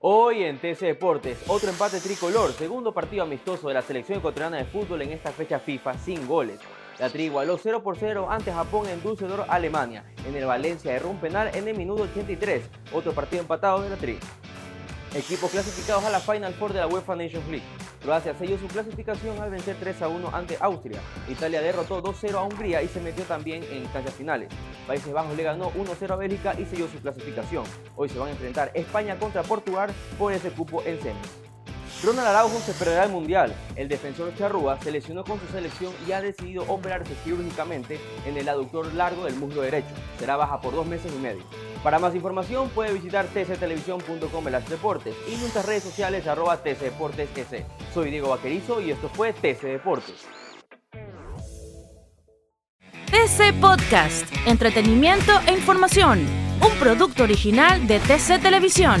Hoy en TC Deportes, otro empate tricolor, segundo partido amistoso de la selección ecuatoriana de fútbol en esta fecha FIFA sin goles. La Tri igualó 0 por 0 ante Japón en Düsseldorf, Alemania. En el Valencia erró un penal en el minuto 83, otro partido empatado de la Tri. Equipos clasificados a la Final Four de la UEFA Nations League. Croacia selló su clasificación al vencer 3 a 1 ante Austria. Italia derrotó 2-0 a Hungría y se metió también en instancias finales. Países Bajos le ganó 1-0 a Bélgica y selló su clasificación. Hoy se van a enfrentar España contra Portugal por ese cupo en semis. Ronald Araujo se perderá el Mundial. El defensor Charrúa se lesionó con su selección y ha decidido operarse quirúrgicamente en el aductor largo del muslo derecho. Será baja por dos meses y medio. Para más información puede visitar tctelevisión.com las deportes y nuestras redes sociales arroba tcdeportesS. Soy Diego Vaquerizo y esto fue TC Deportes. TC Podcast, entretenimiento e información, un producto original de TC Televisión.